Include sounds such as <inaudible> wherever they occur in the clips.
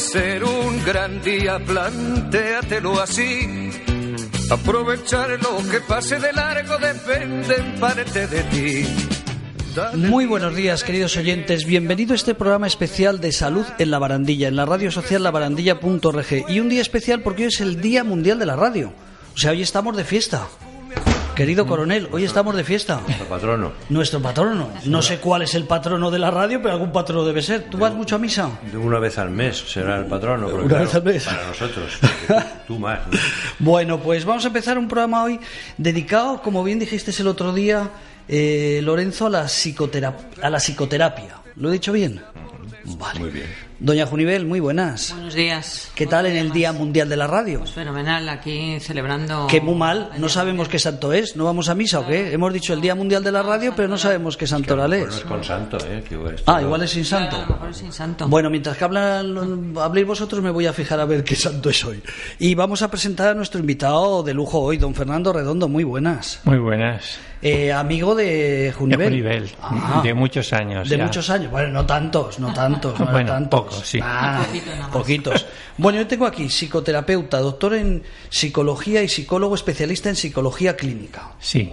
ser un gran día, plantéatelo así. Aprovechar lo que pase de largo depende en de ti. Muy buenos días, queridos oyentes. Bienvenido a este programa especial de salud en la barandilla, en la radio social labarandilla.org. Y un día especial porque hoy es el Día Mundial de la Radio. O sea, hoy estamos de fiesta. Querido coronel, hoy estamos de fiesta. Nuestro patrono. Nuestro patrono. No sé cuál es el patrono de la radio, pero algún patrono debe ser. ¿Tú vas mucho a misa? De una vez al mes será el patrono. porque, Una claro, vez al mes. Para nosotros. <laughs> Tú más. ¿no? Bueno, pues vamos a empezar un programa hoy dedicado, como bien dijiste el otro día, eh, Lorenzo, a la, a la psicoterapia. ¿Lo he dicho bien? Vale. Muy bien. Doña Junivel, muy buenas. Buenos días. ¿Qué tal en el Día Mundial de la Radio? Pues fenomenal, aquí celebrando. Que muy mal, no sabemos qué santo es, ¿no vamos a misa o qué? Hemos dicho el Día Mundial de la Radio, pero no sabemos qué santo oral Pues no es. es con santo, ¿eh? Que Ah, igual es sin Claro, a lo santo. mejor es sin santo. Bueno, mientras que hablan, habléis vosotros, me voy a fijar a ver qué santo es hoy. Y vamos a presentar a nuestro invitado de lujo hoy, don Fernando Redondo. Muy buenas. Muy buenas. Eh, amigo de De Junivel. nivel, Ah, de muchos años. de ya. muchos años. Bueno, no tantos, no tantos, no <laughs> Bueno, tantos. Sí. Ah, Poquito nada más. poquitos. Bueno, yo tengo aquí psicoterapeuta, doctor en psicología y psicólogo especialista en psicología clínica. Sí,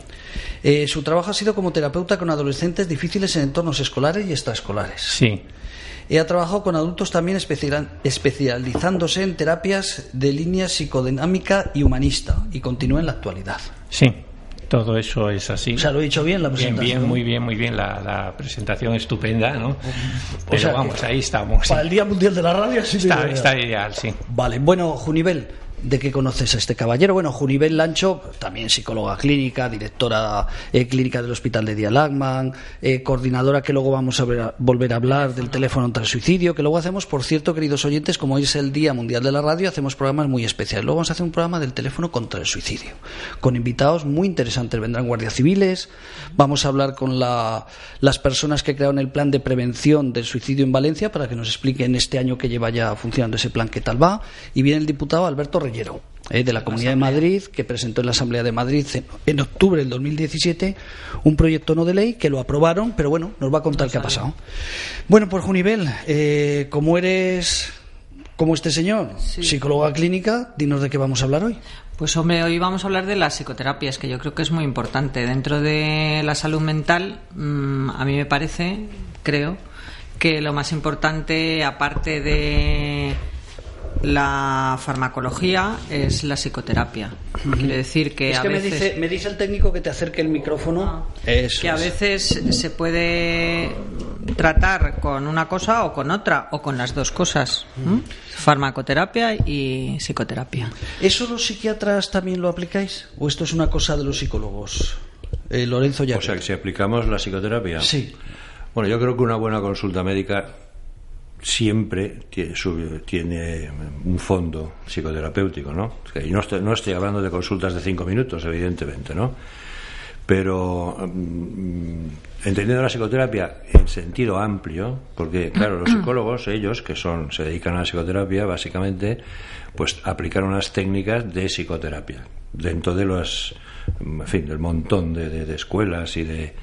Eh, su trabajo ha sido como terapeuta con adolescentes difíciles en entornos escolares y extraescolares. sí, Y ha trabajado con adultos también especial- especializándose en terapias de línea psicodinámica y humanista y continúa en la actualidad. sí. Todo eso es así. O sea, lo he dicho bien la bien, presentación. bien, muy bien, muy bien. La, la presentación estupenda, ¿no? Pero sea que- vamos, ahí estamos. sí. Para el Día Mundial de la Radio sí Está, está ideal, sí. Vale, bueno, Junivel, ¿de qué conoces a este caballero? Bueno, Junivel Lancho, también psicóloga clínica, directora eh, clínica del Hospital de Dia Lagman, eh, coordinadora que luego vamos a ver- volver a hablar del teléfono contra el suicidio, que luego hacemos, por cierto, queridos oyentes, como hoy es el Día Mundial de la Radio, hacemos programas muy especiales. Luego vamos a hacer un programa del teléfono contra el suicidio, con invitados muy interesantes. Vendrán guardias civiles, vamos a hablar con la- las personas que crearon el plan de prevención del suicidio en Valencia para que nos expliquen este año que lleva ya funcionando ese plan qué tal va. Y viene el diputado Alberto Eh, de la Comunidad de Madrid, que presentó en la Asamblea de Madrid en, en octubre del 2017 un proyecto no de ley que lo aprobaron, pero bueno, nos va a contar qué ha pasado. Bueno, pues Junivel, eh, como eres como este señor, psicóloga clínica, dinos de qué vamos a hablar hoy. Pues hombre, hoy vamos a hablar de las psicoterapias, que yo creo que es muy importante. Dentro de la salud mental, mm, a mí me parece, creo, que lo más importante, aparte de la farmacología, es la psicoterapia. Quiere decir que es a que me veces... dice, me dice el técnico que te acerque el micrófono. Eso que a es. veces se puede tratar con una cosa o con otra o con las dos cosas farmacoterapia y psicoterapia ¿Eso los psiquiatras también lo aplicáis? ¿O esto es una cosa de los psicólogos? Eh, Lorenzo ya. O sea, que si aplicamos la psicoterapia. Sí. Bueno, yo creo que una buena consulta médica siempre tiene un fondo psicoterapéutico, ¿no? Y no estoy, no estoy hablando de consultas de cinco minutos, evidentemente, ¿no? Pero mm, entendiendo la psicoterapia en sentido amplio, porque claro, los <clears throat> psicólogos, ellos que son, se dedican a la psicoterapia, básicamente, pues aplicar unas técnicas de psicoterapia dentro de los, en fin, del montón de, de- de escuelas y de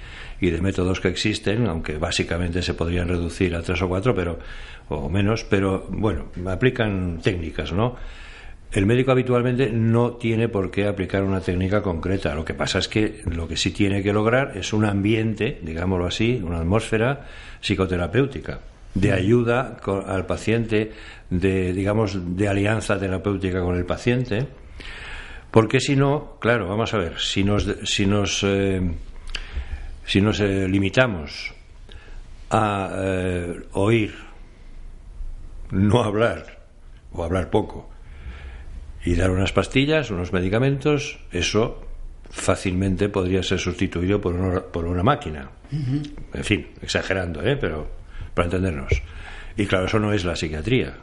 y de métodos que existen, aunque básicamente se podrían reducir a tres o cuatro, pero o menos, pero bueno, aplican técnicas, ¿no? El médico habitualmente no tiene por qué aplicar una técnica concreta. Lo que pasa es que lo que sí tiene que lograr es un ambiente, digámoslo así, una atmósfera psicoterapéutica, de ayuda al paciente, de, digamos, de alianza terapéutica con el paciente. Porque si no, claro, vamos a ver, si nos, si nos, eh, si nos eh, limitamos a eh, oír, no hablar, o hablar poco, y dar unas pastillas, unos medicamentos, eso fácilmente podría ser sustituido por una, por una máquina. En fin, exagerando, ¿eh? pero para entendernos. Y claro, eso no es la psiquiatría,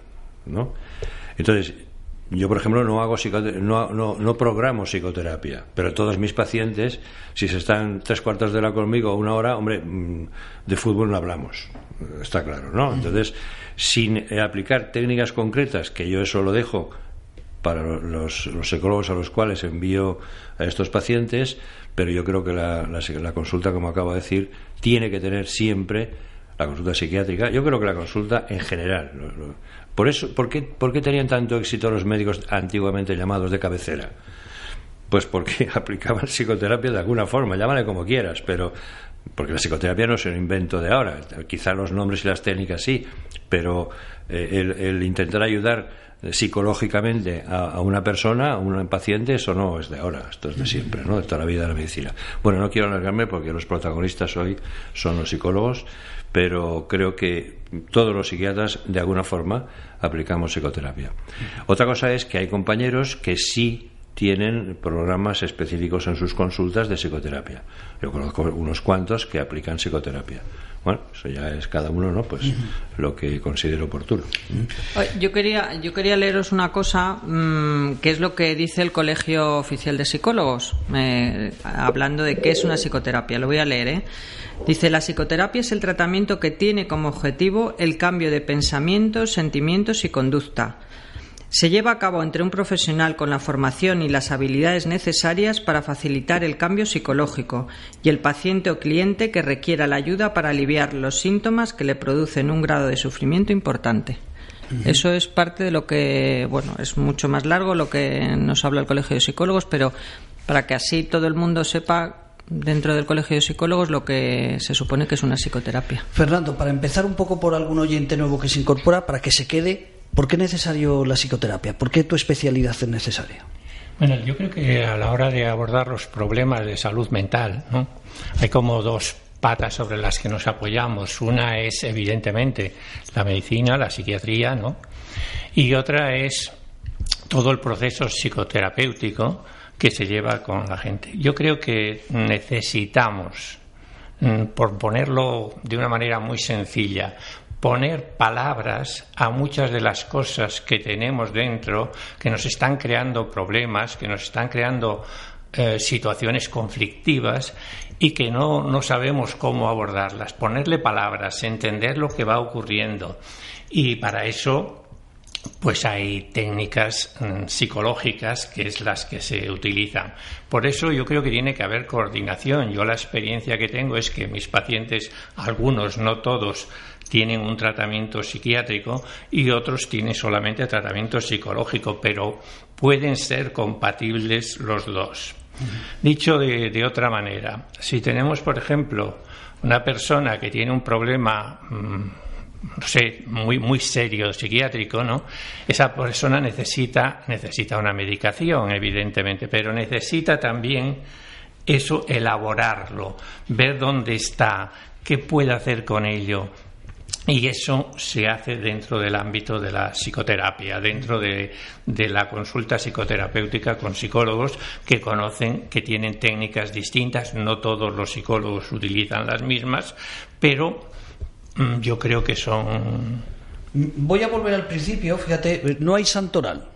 ¿no? Entonces, yo, por ejemplo, no hago no, no, no programo psicoterapia, pero todos mis pacientes, si se están tres cuartos de hora conmigo o una hora, hombre, mm, de fútbol no hablamos, está claro, ¿no? Entonces, sin eh, aplicar técnicas concretas, que yo eso lo dejo para los, los psicólogos a los cuales envío a estos pacientes, pero yo creo que la, la- consulta, como acabo de decir, tiene que tener siempre la consulta psiquiátrica. Yo creo que la consulta en general, Por eso, ¿por qué, ¿por qué tenían tanto éxito los médicos antiguamente llamados de cabecera? Pues porque <laughs> aplicaban psicoterapia de alguna forma, llámale como quieras, pero porque la psicoterapia no es un invento de ahora, quizá los nombres y las técnicas sí, pero eh, el, intentar ayudar psicológicamente a, una persona, a un paciente, eso no es de ahora, esto es de siempre, ¿no? de toda la vida de la medicina. Bueno, no quiero alargarme porque los protagonistas hoy son los psicólogos, pero creo que todos los psiquiatras, de alguna forma, aplicamos psicoterapia. Otra cosa es que hay compañeros que sí tienen programas específicos en sus consultas de psicoterapia. Yo conozco unos cuantos que aplican psicoterapia. Bueno, eso ya es cada uno, ¿no? Pues lo que considere oportuno. Yo quería, yo quería leeros una cosa, mm, que es lo que dice el Colegio Oficial de Psicólogos, hablando de qué es una psicoterapia. Lo voy a leer, ¿eh? Dice, la psicoterapia es el tratamiento que tiene como objetivo el cambio de pensamientos, sentimientos y conducta se lleva a cabo entre un profesional con la formación y las habilidades necesarias para facilitar el cambio psicológico y el paciente o cliente que requiera la ayuda para aliviar los síntomas que le producen un grado de sufrimiento importante. Eso es parte de lo que, bueno, es mucho más largo lo que nos habla el Colegio de Psicólogos, pero para que así todo el mundo sepa dentro del Colegio de Psicólogos lo que se supone que es una psicoterapia. Fernando, para empezar un poco por algún oyente nuevo que se incorpora, para que se quede ¿Por qué es necesario la psicoterapia? ¿Por qué tu especialidad es necesaria? Bueno, yo creo que a la hora de abordar los problemas de salud mental, ¿no? hay como dos patas sobre las que nos apoyamos. Una es, evidentemente, la medicina, la psiquiatría, ¿no? Y otra es todo el proceso psicoterapéutico que se lleva con la gente. Yo creo que necesitamos, mm, por ponerlo de una manera muy sencilla, poner palabras a muchas de las cosas que tenemos dentro, que nos están creando problemas, que nos están creando eh, situaciones conflictivas y que no, no sabemos cómo abordarlas. Ponerle palabras, entender lo que va ocurriendo. Y para eso pues hay técnicas mm, psicológicas que es las que se utilizan. Por eso yo creo que tiene que haber coordinación. Yo la experiencia que tengo es que mis pacientes, algunos, no todos, tienen un tratamiento psiquiátrico y otros tienen solamente tratamiento psicológico, pero pueden ser compatibles los dos. Dicho de, otra manera, si tenemos, por ejemplo, una persona que tiene un problema mm, muy, muy serio psiquiátrico, ¿no? Esa persona necesita, necesita una medicación, evidentemente, pero necesita también eso elaborarlo, ver dónde está, qué puede hacer con ello, y eso se hace dentro del ámbito de la psicoterapia, dentro de, la consulta psicoterapéutica con psicólogos que conocen, que tienen técnicas distintas. No todos los psicólogos utilizan las mismas, pero mm, yo creo que son. Voy a volver al principio, fíjate, no hay santoral.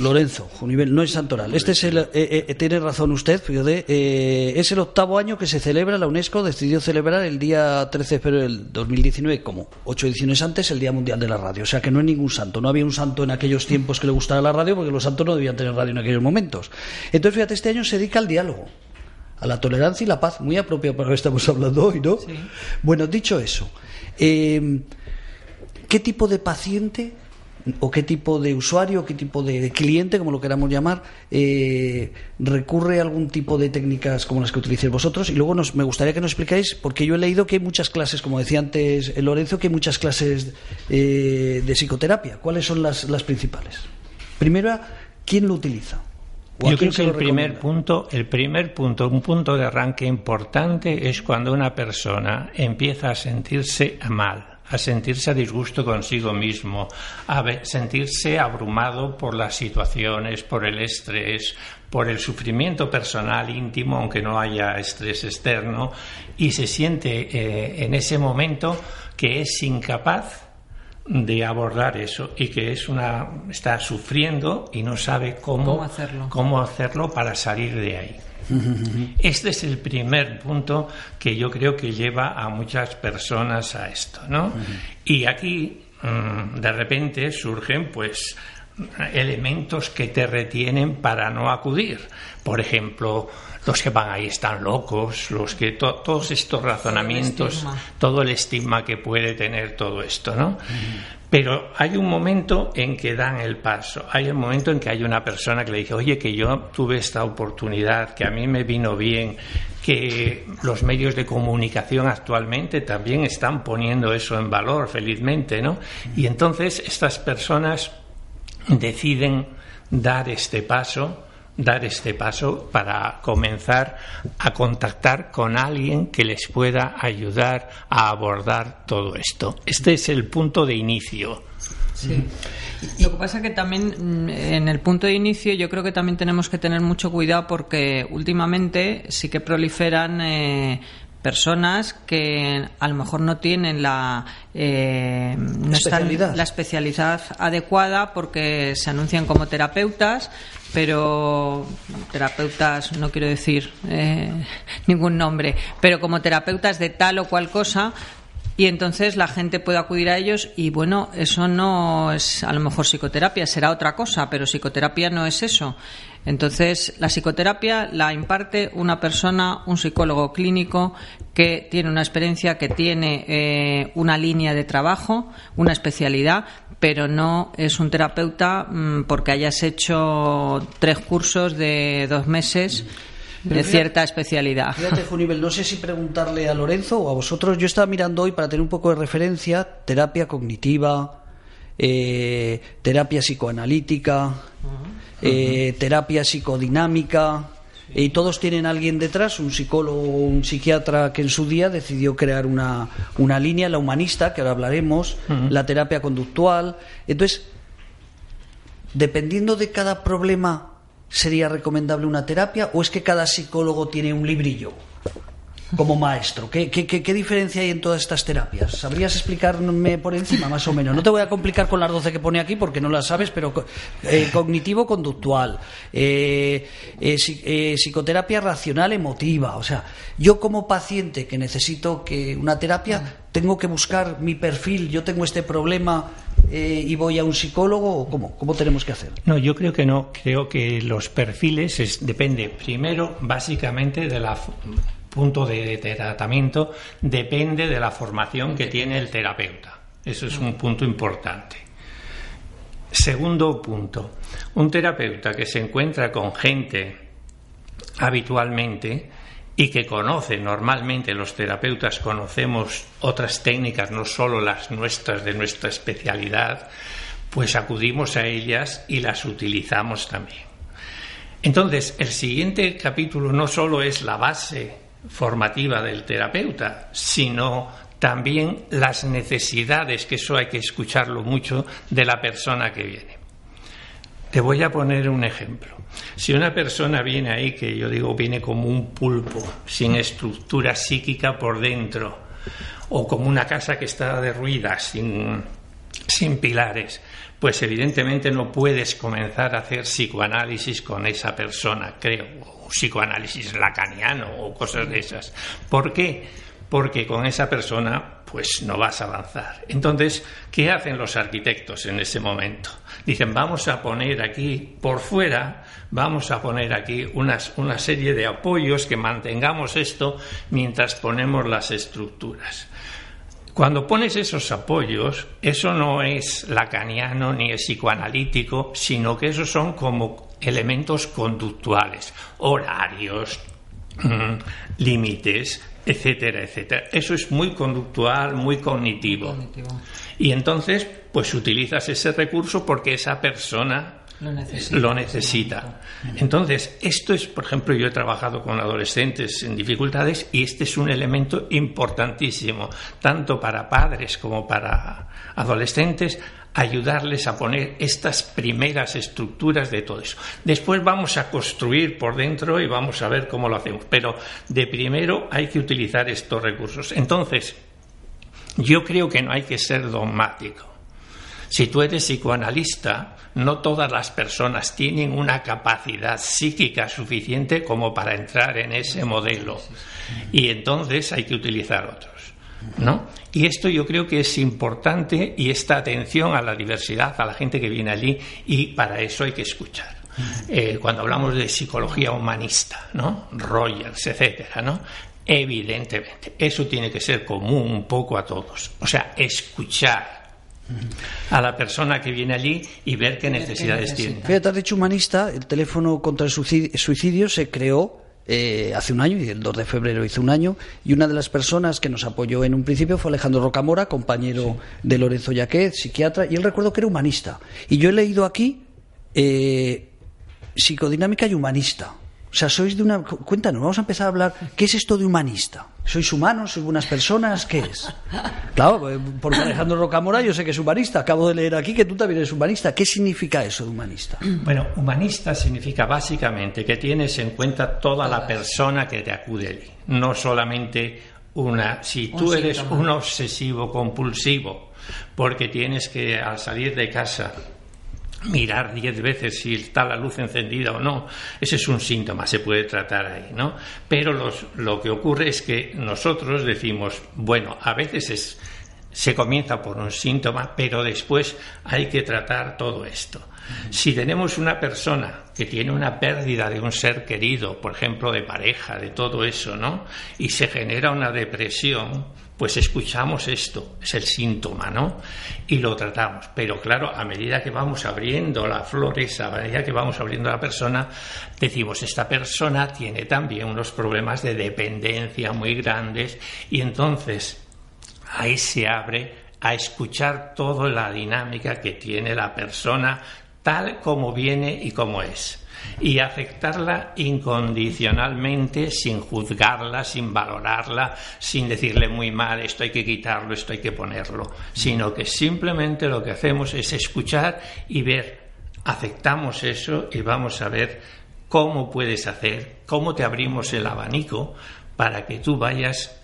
Lorenzo, Junivel, no es Santoral. Este es el, eh, eh, tiene razón usted, fíjate, eh, es el octavo año que se celebra, la UNESCO decidió celebrar el día 13 de febrero del 2019, como ocho ediciones antes, el Día Mundial de la Radio. O sea que no hay ningún santo, no había un santo en aquellos tiempos que le gustara la radio, porque los santos no debían tener radio en aquellos momentos. Entonces, fíjate, este año se dedica al diálogo, a la tolerancia y la paz, muy apropiado para lo que estamos hablando hoy, ¿no? Bueno, dicho eso, ¿qué tipo de paciente o qué tipo de usuario, qué tipo de, cliente, como lo queramos llamar, eh, recurre a algún tipo de técnicas como las que utilicéis vosotros. Y luego nos, me gustaría que nos explicáis, porque yo he leído que hay muchas clases, como decía antes Lorenzo, que hay muchas clases eh, de psicoterapia. ¿Cuáles son las, las principales? Primero, ¿quién lo utiliza? Yo creo que el primer punto, el primer punto, un punto de arranque importante es cuando una persona empieza a sentirse mal a sentirse a disgusto consigo mismo, a sentirse abrumado por las situaciones, por el estrés, por el sufrimiento personal íntimo, aunque no haya estrés externo, y se siente eh, en ese momento que es incapaz de abordar eso y que es una está sufriendo y no sabe cómo, hacerlo? cómo hacerlo para salir de ahí. <laughs> Este es el primer punto que yo creo que lleva a muchas personas a esto, ¿no? Y aquí mm, de repente surgen, pues, elementos que te retienen para no acudir. Por ejemplo, los que van ahí están locos, los que todos estos razonamientos, todo el, estigma que puede tener todo esto, ¿no? Pero hay un momento en que dan el paso, hay un momento en que hay una persona que le dice, oye, que yo tuve esta oportunidad, que a mí me vino bien, que los medios de comunicación actualmente también están poniendo eso en valor, felizmente, ¿no? Y entonces estas personas deciden dar este paso dar este paso para comenzar a contactar con alguien que les pueda ayudar a abordar todo esto. Este es el punto de inicio. Sí. Lo que pasa es que también mm, en el punto de inicio yo creo que también tenemos que tener mucho cuidado porque últimamente sí que proliferan eh, personas que a lo mejor no tienen la eh, especialidad. la especialidad adecuada porque se anuncian como terapeutas pero terapeutas no quiero decir eh, <laughs> ningún nombre pero como terapeutas de tal o cual cosa y entonces la gente puede acudir a ellos y bueno, eso no es a lo mejor psicoterapia, será otra cosa, pero psicoterapia no es eso. Entonces, la psicoterapia la imparte una persona, un psicólogo clínico que tiene una experiencia, que tiene eh, una línea de trabajo, una especialidad, pero no es un terapeuta mm, porque hayas hecho tres cursos de dos meses de cierta especialidad. Fíjate, Junivel, no sé si preguntarle a Lorenzo o a vosotros. Yo estaba mirando hoy para tener un poco de referencia terapia cognitiva, eh, terapia psicoanalítica, eh, terapia psicodinámica. Y todos tienen alguien detrás, un psicólogo o un psiquiatra que en su día decidió crear una, una línea, la humanista, que ahora hablaremos, la terapia conductual. Entonces, dependiendo de cada problema sería recomendable una terapia o es que cada psicólogo tiene un librillo como maestro? ¿Qué, qué, diferencia hay en todas estas terapias? ¿Sabrías explicarme por encima, más o menos? No te voy a complicar con las 12 que pone aquí porque no las sabes, pero eh, cognitivo-conductual, eh, eh, psicoterapia racional emotiva. O sea, yo como paciente que necesito que una terapia, tengo que buscar mi perfil, yo tengo este problema, y voy a un psicólogo o cómo? ¿Cómo tenemos que hacer? No, yo creo que no. Creo que los perfiles es, depende primero básicamente de la punto de, tratamiento depende de la formación que tiene el terapeuta. Eso es un punto importante. Segundo punto, un terapeuta que se encuentra con gente habitualmente y que conoce normalmente los terapeutas conocemos otras técnicas, no solo las nuestras de nuestra especialidad, pues acudimos a ellas y las utilizamos también. Entonces, el siguiente capítulo no solo es la base formativa del terapeuta, sino también las necesidades, que eso hay que escucharlo mucho, de la persona que viene. Te voy a poner un ejemplo. Si una persona viene ahí, que yo digo viene como un pulpo, sin estructura psíquica por dentro, o como una casa que está derruida, sin, sin pilares, pues evidentemente no puedes comenzar a hacer psicoanálisis con esa persona, creo, psicoanálisis lacaniano o cosas de esas. ¿Por qué? Porque con esa persona pues no vas a avanzar. Entonces, ¿qué hacen los arquitectos en ese momento? Dicen, vamos a poner aquí por fuera, vamos a poner aquí unas, una serie de apoyos que mantengamos esto mientras ponemos las estructuras. Cuando pones esos apoyos, eso no es lacaniano ni es psicoanalítico, sino que esos son como elementos conductuales, horarios, mm, límites, etcétera, etcétera. Eso es muy conductual, muy cognitivo. Y entonces, pues utilizas ese recurso porque esa persona lo necesita. Entonces, esto es, por ejemplo, yo he trabajado con adolescentes en dificultades y este es un elemento importantísimo, tanto para padres como para adolescentes, ayudarles a poner estas primeras estructuras de todo eso. Después vamos a construir por dentro y vamos a ver cómo lo hacemos, pero de primero hay que utilizar estos recursos. Entonces, yo creo que no hay que ser dogmático. Si tú eres psicoanalista, no todas las personas tienen una capacidad psíquica suficiente como para entrar en ese modelo. Y entonces hay que utilizar otros. ¿no? Y esto yo creo que es importante y esta atención a la diversidad, a la gente que viene allí, y para eso hay que escuchar. Eh, cuando hablamos de psicología humanista, ¿no? Rogers, etcétera, ¿no? Evidentemente, eso tiene que ser común un poco a todos. O sea, escuchar a la persona que viene allí y ver qué necesidades tiene. Fíjate, has dicho humanista, el teléfono contra el suicidio se creó eh, hace un año, y el 2 de febrero hizo un año, y una de las personas que nos apoyó en un principio fue Alejandro Rocamora, compañero de Lorenzo Yaquet, psiquiatra, y él recuerdo que era humanista. Y yo he leído aquí eh, psicodinámica y humanista. O sea, sois de una. Cuéntanos, vamos a empezar a hablar. ¿Qué es esto de humanista? ¿Sois humanos? ¿Sois buenas personas? ¿Qué es? Claro, eh, porque Alejandro Rocamora yo sé que es humanista. Acabo de leer aquí que tú también eres humanista. ¿Qué significa eso de humanista? Bueno, humanista significa básicamente que tienes en cuenta toda la persona que te acude allí. No solamente una. Si tú eres un obsesivo compulsivo, porque tienes que al salir de casa mirar diez veces si está la luz encendida o no. Ese es un síntoma, se puede tratar ahí, ¿no? Pero lo que ocurre es que nosotros decimos, bueno, a veces se comienza por un síntoma, pero después hay que tratar todo esto. Si tenemos una persona que tiene una pérdida de un ser querido, por ejemplo, de pareja, de todo eso, ¿no? Y se genera una depresión, pues escuchamos esto, es el síntoma, ¿no? Y lo tratamos. Pero claro, a medida que vamos abriendo la flores, a medida que vamos abriendo la persona, decimos, esta persona tiene también unos problemas de dependencia muy grandes y entonces ahí se abre a escuchar toda la dinámica que tiene la persona tal como viene y como es. Y aceptarla incondicionalmente, sin juzgarla, sin valorarla, sin decirle muy mal, esto hay que quitarlo, esto hay que ponerlo, sino que simplemente lo que hacemos es escuchar y ver, aceptamos eso y vamos a ver cómo puedes hacer, cómo te abrimos el abanico para que tú vayas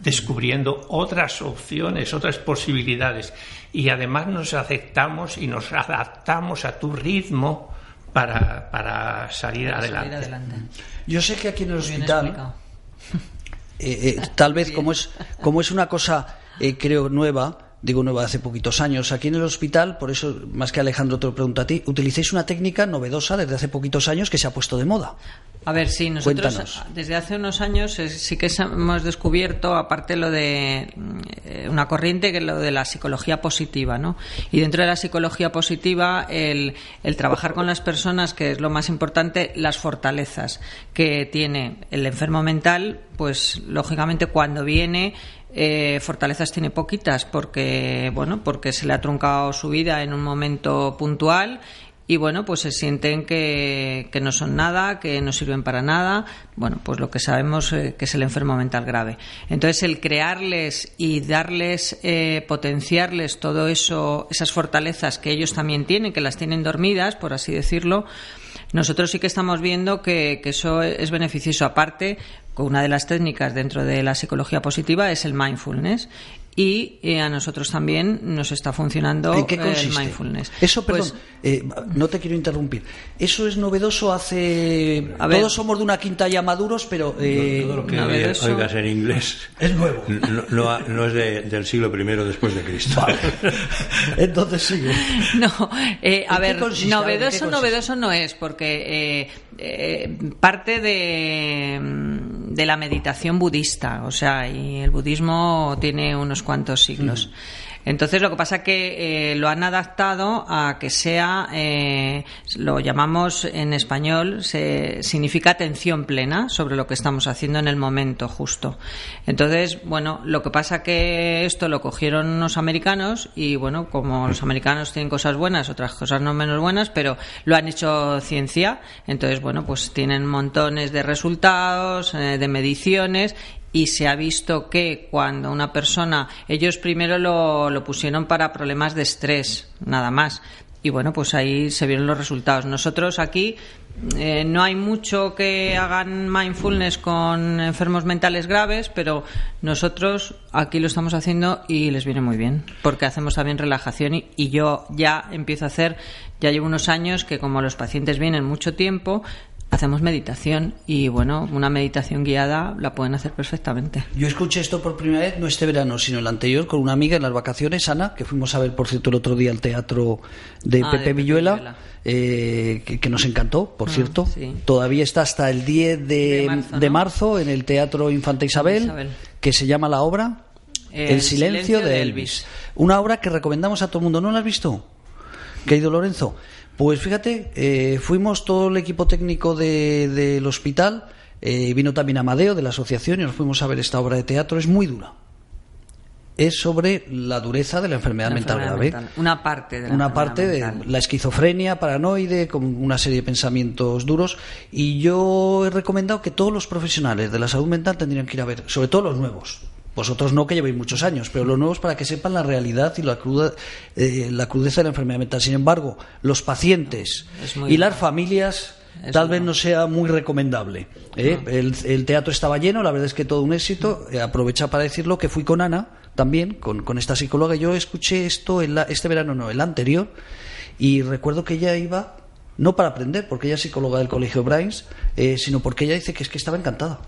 descubriendo otras opciones, otras posibilidades. Y además nos aceptamos y nos adaptamos a tu ritmo para, para salir, adelante. Yo sé que aquí en el hospital, <laughs> eh, eh, tal vez como es, como es una cosa, eh, creo, nueva, digo nueva hace poquitos años, aquí en el hospital, por eso más que Alejandro te lo pregunto a ti, utilizáis una técnica novedosa desde hace poquitos años que se ha puesto de moda. A ver, sí, nosotros desde hace unos años sí que hemos descubierto, aparte lo de eh, una corriente, que es lo de la psicología positiva, ¿no? Y dentro de la psicología positiva, el, el trabajar con las personas, que es lo más importante, las fortalezas que tiene el enfermo mental, pues lógicamente cuando viene eh, fortalezas tiene poquitas porque bueno porque se le ha truncado su vida en un momento puntual y bueno, pues se sienten que, que, no son nada, que no sirven para nada, bueno, pues lo que sabemos eh, que es el enfermo mental grave. Entonces, el crearles y darles, eh, potenciarles todo eso, esas fortalezas que ellos también tienen, que las tienen dormidas, por así decirlo, nosotros sí que estamos viendo que, que eso es beneficioso. Aparte, una de las técnicas dentro de la psicología positiva es el mindfulness y eh, a nosotros también nos está funcionando el mindfulness. Eso, perdón, pues, eh, no te quiero interrumpir. Eso es novedoso hace... Todos somos de una quinta ya maduros, pero... Eh, todo lo que oigas en inglés es nuevo. No, es del siglo I después de Cristo. <laughs> Entonces sigue. No, a ver, novedoso, novedoso no es, porque parte de, de la meditación budista, o sea, y el budismo tiene unos cuantos siglos. Entonces lo que pasa es que eh, lo han adaptado a que sea, eh, lo llamamos en español, se, significa atención plena sobre lo que estamos haciendo en el momento justo. Entonces, bueno, lo que pasa que esto lo cogieron los americanos y bueno, como los americanos tienen cosas buenas, otras cosas no menos buenas, pero lo han hecho ciencia. Entonces, bueno, pues tienen montones de resultados, eh, de mediciones y se ha visto que cuando una persona, ellos primero lo, lo pusieron para problemas de estrés, nada más. Y bueno, pues ahí se vieron los resultados. Nosotros aquí eh, no hay mucho que hagan mindfulness con enfermos mentales graves, pero nosotros aquí lo estamos haciendo y les viene muy bien, porque hacemos también relajación y, y, yo ya empiezo a hacer, ya llevo unos años que como los pacientes vienen mucho tiempo, hacemos meditación y bueno, una meditación guiada la pueden hacer perfectamente. Yo escuché esto por primera vez, no este verano, sino el anterior, con una amiga en las vacaciones, Ana, que fuimos a ver, por cierto, el otro día al teatro de Ah, Pepe Villuela, Villuela. eh, que, que nos encantó, por Ah, cierto. sí. Todavía está hasta el 10 de, De marzo, de ¿no? marzo en el Teatro Infanta Isabel, Isabel. que se llama la obra El, silencio, de Elvis. Una obra que recomendamos a todo el mundo. ¿No la has visto? Querido Lorenzo. Pues fíjate, eh, fuimos todo el equipo técnico de- del hospital, eh, vino también Amadeo de la asociación y nos fuimos a ver esta obra de teatro. Es muy dura. Es sobre la dureza de la enfermedad La mental enfermedad grave. mental. Una parte de la Una parte de la esquizofrenia paranoide, con una serie de pensamientos duros. Y yo he recomendado que todos los profesionales de la salud mental tendrían que ir a ver, sobre todo los nuevos. Vosotros no, que llevéis muchos años, pero los nuevos para que sepan la realidad y la, cruda, eh, la crudeza de la enfermedad mental. Sin embargo, los pacientes y las familias Es tal vez no sea muy recomendable. ¿eh? El, el teatro estaba lleno, la verdad es que todo un éxito. Eh, aprovecha para decirlo que fui con Ana también, con, con esta psicóloga. Yo escuché esto el, este verano, no, el anterior, y recuerdo que ella iba no para aprender, porque ella es psicóloga del Colegio Brains, eh, sino porque ella dice que es que estaba encantada.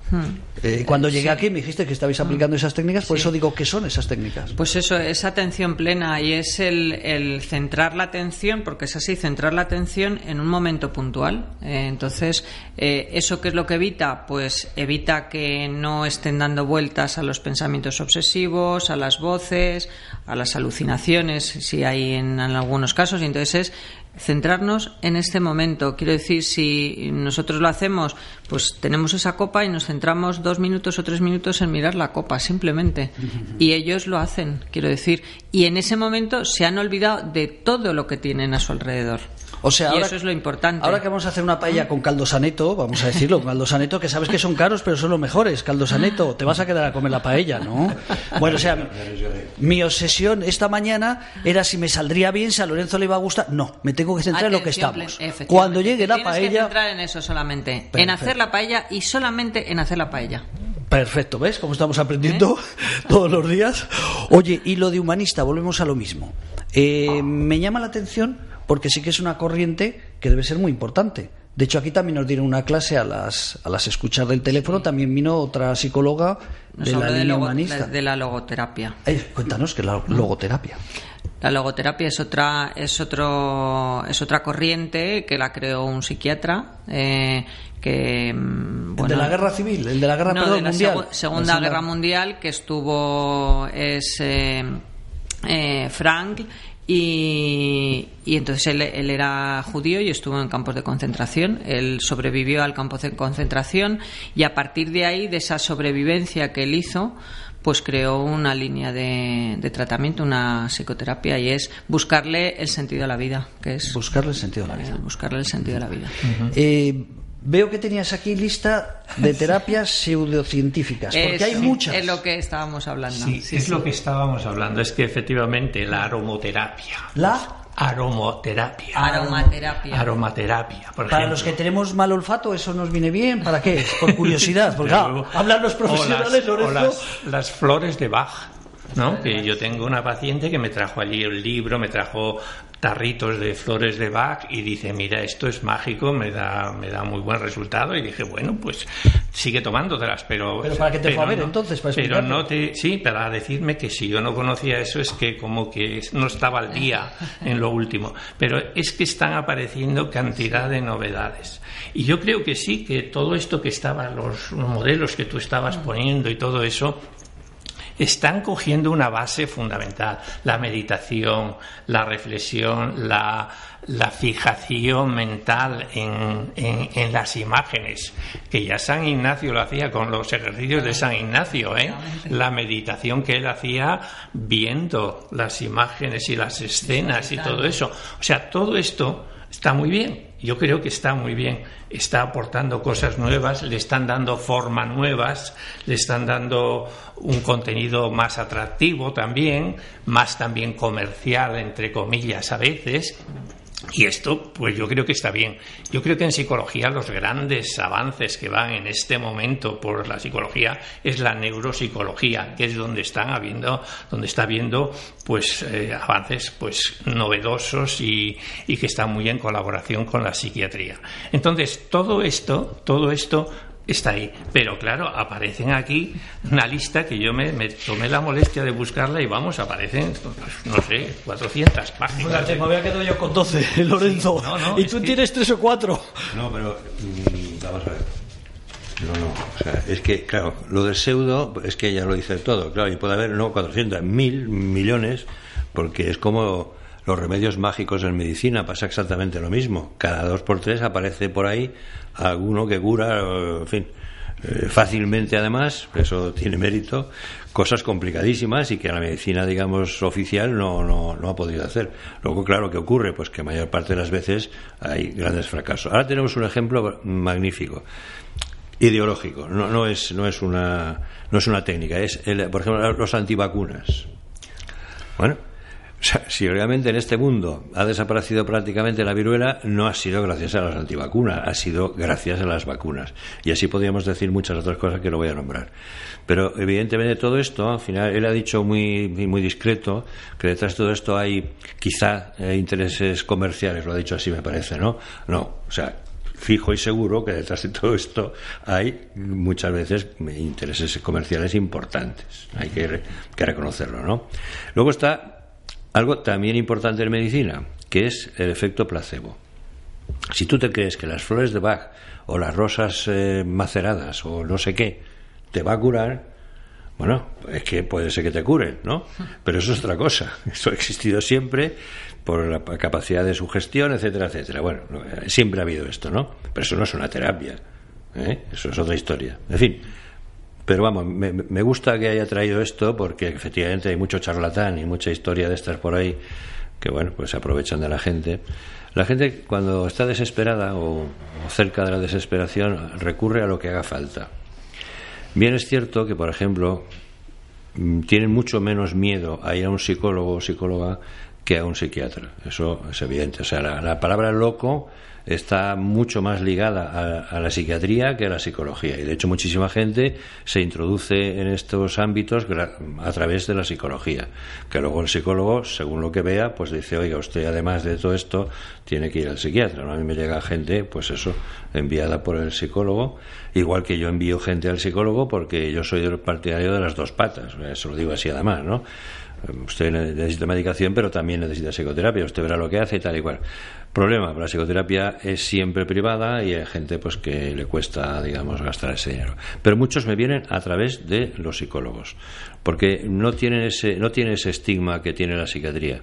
Eh, cuando llegué aquí me dijiste que estabais aplicando esas técnicas, por Sí. eso digo que son esas técnicas. Pues eso, es atención plena y es el, el centrar la atención, porque es así, centrar la atención en un momento puntual. Eh, entonces, ¿eso qué es lo que evita? Pues evita que no estén dando vueltas a los pensamientos obsesivos, a las voces, a las alucinaciones, si hay en, en algunos casos. Y entonces es centrarnos en este momento. Quiero decir, si nosotros lo hacemos, pues tenemos esa copa y nos centramos dos minutos o tres minutos en mirar la copa, simplemente. Y ellos lo hacen, quiero decir. Y en ese momento se han olvidado de todo lo que tienen a su alrededor. O sea, y ahora, eso es lo importante. Ahora que vamos a hacer una paella con caldo saneto, vamos a decirlo, con caldo saneto, que sabes que son caros, pero son los mejores, caldo saneto, te vas a quedar a comer la paella, ¿no? Bueno, o sea, mi obsesión esta mañana era si me saldría bien, si a Lorenzo le iba a gustar. No, me tengo que centrar en lo que estamos. Cuando llegue la Tienes que paella, centrar en eso solamente, en Perfecto. hacer la paella y solamente en hacer la paella. Perfecto, ¿ves cómo estamos aprendiendo <laughs> todos los días? Oye, y lo de humanista, volvemos a lo mismo. Eh, me llama la atención porque sí que es una corriente que debe ser muy importante. De hecho, aquí también nos dieron una clase a las, a las escuchas del teléfono, también vino otra psicóloga Nos de la de, logo- de la logoterapia. Eh, cuéntanos que la logoterapia. La logoterapia es otra es otro es otra corriente que la creó un psiquiatra eh, que mm, el de la guerra civil, el de la guerra no, perdón, de la mundial. segu- segunda La guerra mundial que estuvo es eh, Frank y, y entonces él, él era judío y estuvo en campos de concentración. Él sobrevivió al campo de concentración y a partir de ahí, de esa sobrevivencia que él hizo, pues creó una línea de, de tratamiento, una psicoterapia y es buscarle el sentido a la vida, que es Buscarle el sentido de la eh, vida. buscarle el sentido a la vida. Eh, veo que tenías aquí lista de <laughs> terapias pseudocientíficas, porque Es- hay muchas. Es lo que estábamos hablando. Sí, Sí, es sí. lo que estábamos hablando. Es que efectivamente la aromoterapia. La Aromoterapia. Aromaterapia. Aromaterapia, por Para ejemplo. los que tenemos mal olfato, eso nos viene bien. ¿Para qué? Por <laughs> curiosidad. Porque claro, luego. hablan los O profesionales, las, o las, las flores de Bach, ¿no? Que yo tengo una paciente que me trajo allí el libro, me trajo tarritos de flores de Bach y dice, mira, esto es mágico, me da, me da muy buen resultado. Y dije, bueno, pues sigue tomándotelas, pero... Pero ¿para qué te fue a ver, entonces, para Pero no te... Sí, para decirme que si yo no conocía eso es que como que no estaba al día en lo último. Pero es que están apareciendo cantidad de novedades. Y yo creo que sí, que todo esto que estaba, los modelos que tú estabas poniendo y todo eso, están cogiendo una base fundamental, la meditación, la reflexión, la, la fijación mental en, en- en las imágenes, que ya San Ignacio lo hacía con los ejercicios de San Ignacio, ¿eh? la meditación que él hacía viendo las imágenes y las escenas y todo eso. O sea, todo esto está muy bien. Yo creo que está muy bien. Está aportando cosas nuevas, le están dando forma nuevas, le están dando un contenido más atractivo también, más también comercial, entre comillas, a veces. Y esto, pues yo creo que está bien. Yo creo que en psicología los grandes avances que van en este momento por la psicología es la neuropsicología, que es donde están habiendo, donde está habiendo, pues eh, avances, pues novedosos y, y que están muy en colaboración con la psiquiatría. Entonces todo esto, todo esto está ahí. Pero claro, aparecen aquí una lista que yo me, tomé la molestia de buscarla y vamos, aparecen, pues, no sé, 400 páginas. me había quedado yo con 12, <laughs> Lorenzo. y tú tienes tres o cuatro. No, pero mm, vamos a ver. No, no, o sea, es que, claro, lo del pseudo es que ya lo dice todo, claro, y puede haber, no, 400, mil, millones, porque es como los remedios mágicos en medicina, pasa exactamente lo mismo. Cada dos por tres aparece por ahí alguno que cura, en fin, eh, fácilmente además, eso tiene mérito, cosas complicadísimas y que la medicina, digamos, oficial no, no, no ha podido hacer. Luego, claro, ¿qué ocurre? Pues que mayor parte de las veces hay grandes fracasos. Ahora tenemos un ejemplo magnífico ideológico, no, no, es, no, es, una, no es una técnica, es, por ejemplo, los antivacunas. Bueno, si realmente en este mundo ha desaparecido prácticamente la viruela, no ha sido gracias a las antivacunas, ha sido gracias a las vacunas. Y así podríamos decir muchas otras cosas que no voy a nombrar. Pero evidentemente todo esto, al final, él ha dicho muy, muy discreto que detrás de todo esto hay quizá eh, intereses comerciales, lo ha dicho así me parece, ¿no? No, o sea, fijo y seguro que detrás de todo esto hay muchas veces intereses comerciales importantes. Hay que, que reconocerlo, ¿no? Luego está algo también importante en medicina, que es el efecto placebo. Si tú te crees que las flores de Bach o las rosas eh, maceradas o no sé qué te va a curar, bueno, es que puede ser que te curen, ¿no? Pero eso es otra cosa. <laughs> Eso ha existido siempre por la capacidad de sugestión, etcétera, etcétera. Bueno, siempre ha habido esto, ¿no? Pero eso no es una terapia. ¿eh? Eso es otra historia. En fin, pero vamos, me, gusta que haya traído esto porque efectivamente hay mucho charlatán y mucha historia de estas por ahí que, bueno, pues se aprovechan de la gente. La gente cuando está desesperada o, cerca de la desesperación recurre a lo que haga falta. Bien es cierto que, por ejemplo, mm, tienen mucho menos miedo a ir a un psicólogo o psicóloga que a un psiquiatra. Eso es evidente. O sea, la palabra loco está mucho más ligada a, la psiquiatría que a la psicología. Y de hecho muchísima gente se introduce en estos ámbitos a través de la psicología. Que luego el psicólogo, según lo que vea, pues dice, oiga, usted además de todo esto tiene que ir al psiquiatra. A mí me llega gente, pues eso, enviada por el psicólogo, igual que yo envío gente al psicólogo porque yo soy partidario de las dos patas. Eso lo digo así además, ¿no? Usted necesita medicación, pero también necesita psicoterapia. Usted verá lo que hace y tal y cual. Problema, la psicoterapia es siempre privada y hay gente pues que le cuesta, digamos, gastar ese dinero. Pero muchos me vienen a través de los psicólogos, porque no tienen ese, no tienen ese estigma que tiene la psiquiatría.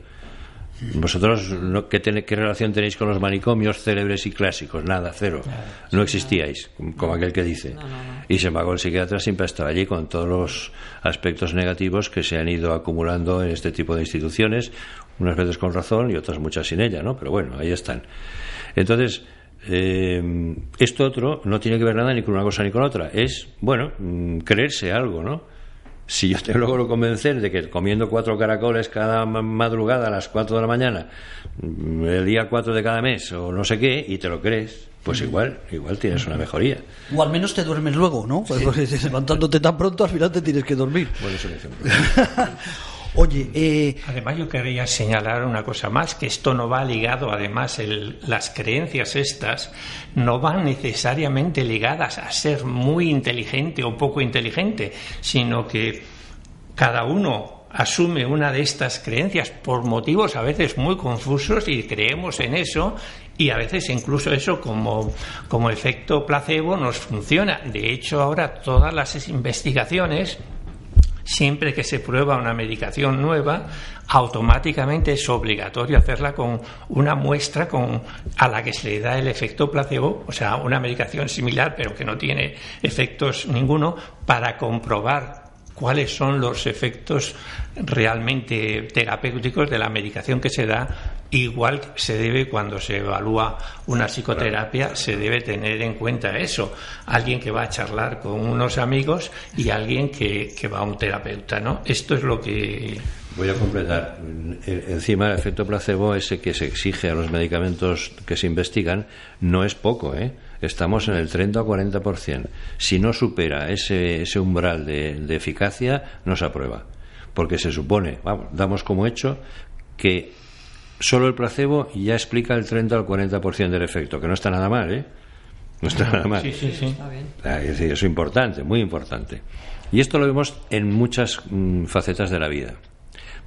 ¿Vosotros ¿qué, qué, relación tenéis con los manicomios célebres y clásicos? Nada, cero. no existíais, como aquel que dice. Y sin embargo, el psiquiatra siempre estaba allí con todos los aspectos negativos que se han ido acumulando en este tipo de instituciones, unas veces con razón y otras muchas sin ella, ¿no? Pero bueno, ahí están. Entonces, eh, esto otro no tiene que ver nada ni con una cosa ni con otra. Es, bueno, mm, creerse algo, ¿no? Si yo te <laughs> logro convencer de que comiendo cuatro caracoles cada madrugada a las cuatro de la mañana, mm, el día cuatro de cada mes o no sé qué, y te lo crees, pues igual, igual tienes una mejoría. O al menos te duermes luego, ¿no? <laughs> Pues levantándote tan pronto, al final te tienes que dormir. Bueno, es un ejemplo. <laughs> Oye, eh... además yo quería señalar una cosa más, que esto no va ligado, además, el, las creencias estas no van necesariamente ligadas a ser muy inteligente o poco inteligente, sino que cada uno asume una de estas creencias por motivos a veces muy confusos y creemos en eso y a veces incluso eso como, como efecto placebo nos funciona. De hecho, ahora todas las investigaciones siempre que se prueba una medicación nueva, automáticamente es obligatorio hacerla con una muestra con, a la que se le da el efecto placebo, o sea, una medicación similar pero que no tiene efectos ninguno, para comprobar cuáles son los efectos realmente terapéuticos de la medicación que se da, igual se debe cuando se evalúa una psicoterapia, se debe tener en cuenta eso. Alguien que va a charlar con unos amigos y alguien que, que va a un terapeuta, ¿no? Esto es lo que Voy a completar. Encima, el efecto placebo, ese que se exige a los medicamentos que se investigan, no es poco, ¿eh? Estamos en el 30 o 40%. Si no supera ese, ese umbral de, de eficacia, no se aprueba. Porque se supone, vamos, damos como hecho que solo el placebo ya explica el 30 o el 40% del efecto, que no está nada mal, ¿eh? No está nada mal. Sí, sí, sí. Ah, es decir, eso es importante, muy importante. Y esto lo vemos en muchas mm, facetas de la vida.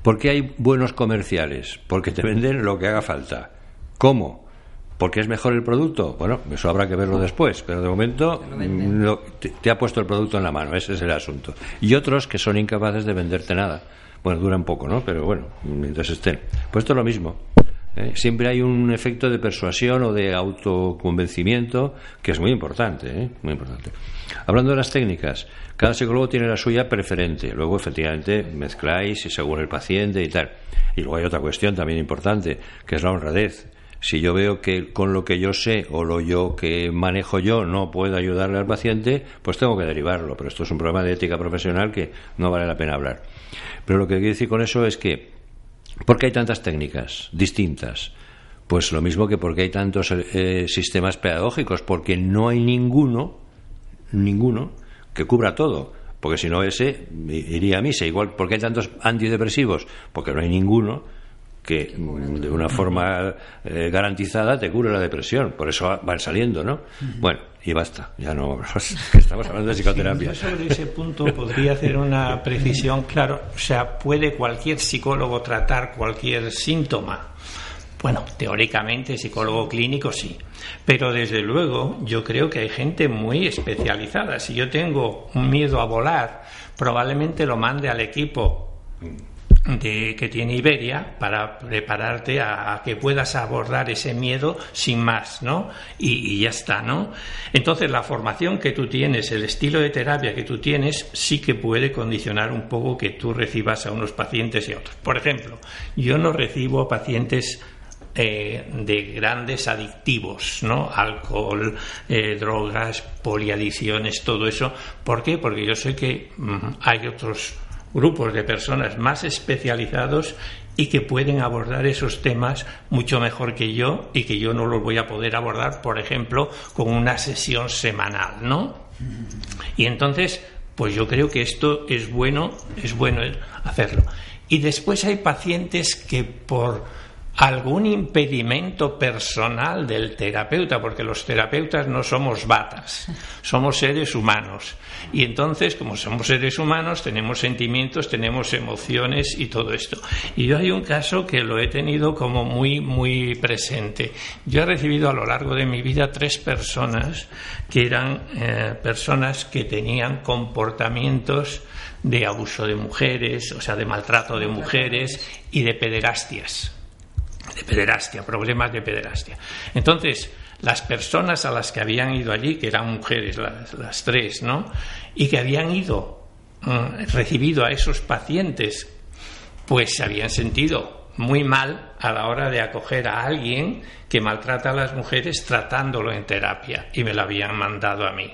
¿Por qué hay buenos comerciales? Porque te venden lo que haga falta. ¿Cómo? ¿Porque es mejor el producto? Bueno, eso habrá que verlo después, pero de momento mm, lo- te, te ha puesto el producto en la mano, ese es el asunto. Y otros que son incapaces de venderte nada. Bueno, duran poco, ¿no? Pero bueno, mientras estén. Pues esto es lo mismo. ¿eh? Siempre hay un efecto de persuasión o de autoconvencimiento que es muy importante, ¿eh? muy importante. Hablando de las técnicas, cada psicólogo tiene la suya preferente. Luego, efectivamente, mezcláis y según el paciente y tal. Y luego hay otra cuestión también importante, que es la honradez. Si yo veo que con lo que yo sé o lo yo que manejo yo no puedo ayudarle al paciente, pues tengo que derivarlo. Pero esto es un problema de ética profesional que no vale la pena hablar. Pero lo que quiero decir con eso es que ¿Por qué hay tantas técnicas distintas? Pues lo mismo que porque hay tantos eh, sistemas pedagógicos, porque no hay ninguno, ninguno que cubra todo. Porque si no ese iría a misa. Igual, ¿por qué hay tantos antidepresivos? Porque no hay ninguno que mm, de una forma eh, garantizada te cure la depresión. Por eso van saliendo, ¿no? Bueno, y basta. Ya no. <laughs> Estamos hablando de psicoterapia. Yo sobre ese punto podría hacer una precisión. Claro, o sea, ¿puede cualquier psicólogo tratar cualquier síntoma? Bueno, teóricamente, psicólogo clínico sí. Pero desde luego, yo creo que hay gente muy especializada. Si yo tengo un miedo a volar, probablemente lo mande al equipo de, que tiene Iberia para prepararte a, que puedas abordar ese miedo sin más, ¿no? Y, y ya está, ¿no? Entonces la formación que tú tienes, el estilo de terapia que tú tienes, sí que puede condicionar un poco que tú recibas a unos pacientes y a otros. Por ejemplo, yo no recibo pacientes eh, de grandes adictivos, ¿no? Alcohol, eh, drogas, poliadicciones, todo eso. ¿Por qué? Porque yo sé que mm, hay otros grupos de personas más especializados y que pueden abordar esos temas mucho mejor que yo y que yo no los voy a poder abordar, por ejemplo, con una sesión semanal, ¿no? Y entonces, pues yo creo que esto es bueno, es bueno hacerlo. Y después hay pacientes que por algún impedimento personal del terapeuta, porque los terapeutas no somos batas, somos seres humanos. Y entonces, como somos seres humanos, tenemos sentimientos, tenemos emociones y todo esto. Y yo hay un caso que lo he tenido como muy, muy presente. Yo he recibido a lo largo de mi vida tres personas que eran eh, personas que tenían comportamientos de abuso de mujeres, o sea, de maltrato de mujeres y de pederastias de pederastia, problemas de pederastia. Entonces, las personas a las que habían ido allí, que eran mujeres las, tres, ¿no? Y que habían ido, mm, recibido a esos pacientes, pues se habían sentido muy mal a la hora de acoger a alguien que maltrata a las mujeres tratándolo en terapia y me lo habían mandado a mí.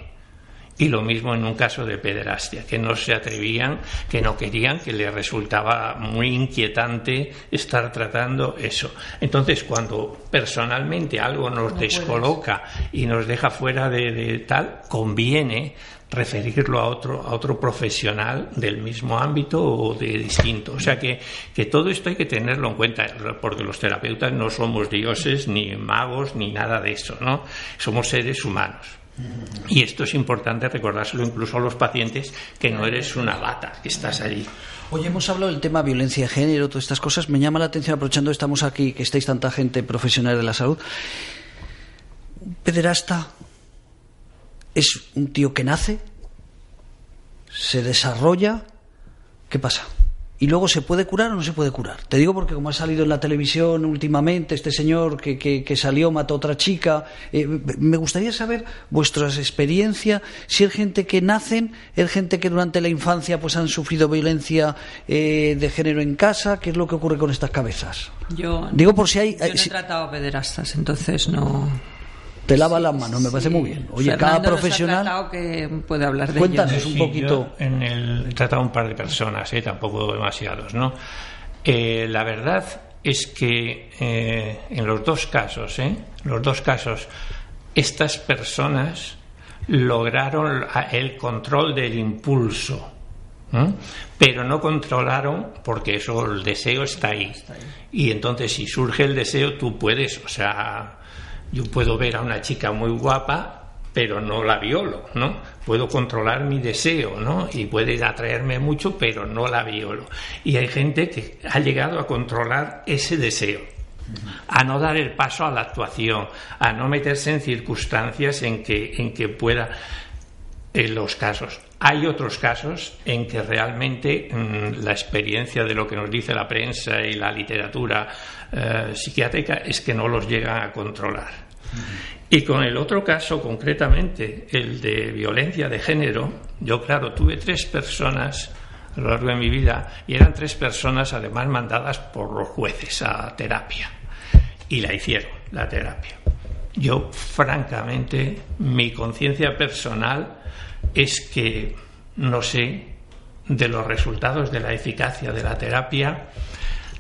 Y lo mismo en un caso de pederastia, que no se atrevían, que no querían, que les resultaba muy inquietante estar tratando eso. Entonces, cuando personalmente algo nos descoloca y nos deja fuera de, de tal, conviene referirlo a otro, a otro profesional del mismo ámbito o de distinto. O sea que, que todo esto hay que tenerlo en cuenta, porque los terapeutas no somos dioses, ni magos, ni nada de eso, ¿no? Somos seres humanos. Y esto es importante recordárselo incluso a los pacientes que no eres una bata, que estás allí. Oye, hemos hablado del tema violencia de género, todas estas cosas. Me llama la atención, aprovechando estamos aquí, que estáis tanta gente profesional de la salud. ¿Un pederasta es un tío que nace? ¿Se desarrolla? ¿Qué pasa? ¿Y luego se puede curar o no se puede curar? Te digo porque como ha salido en la televisión últimamente este señor que, que, que salió, mató a otra chica, eh, me gustaría saber vuestras experiencias, si es gente que nacen, es gente que durante la infancia pues han sufrido violencia eh, de género en casa, ¿qué es lo que ocurre con estas cabezas? Yo, Digo por si hay... yo no he si- tratado pederastas, entonces no. Te lava las manos, me parece muy bien. Oye, cada ha profesional... que puede hablar de Cuéntanos. ellos. Un Sí, poquito- yo en el, he tratado un par de personas, ¿eh? tampoco demasiados, ¿no? Eh, la verdad es que eh, en los dos casos, ¿eh? los dos casos, estas personas lograron el control del impulso, pero no controlaron porque eso el deseo está ahí. Y entonces si surge el deseo tú puedes, o sea, yo puedo ver a una chica muy guapa pero no la violo, ¿no? Puedo controlar mi deseo, ¿no? Y puede atraerme mucho, pero no la violo. Y hay gente que ha llegado a controlar ese deseo, a no dar el paso a la actuación, a no meterse en circunstancias en que, en que pueda los casos. Hay otros casos en que realmente mm, la experiencia de lo que nos dice la prensa y la literatura eh, psiquiátrica es que no los llegan a controlar. Y con el otro caso, concretamente, el de violencia de género, yo, claro, tuve tres personas a lo largo de mi vida y eran tres personas además mandadas por los jueces a terapia. Y la hicieron, la terapia. Yo, francamente, mi conciencia personal es que no sé de los resultados de la eficacia de la terapia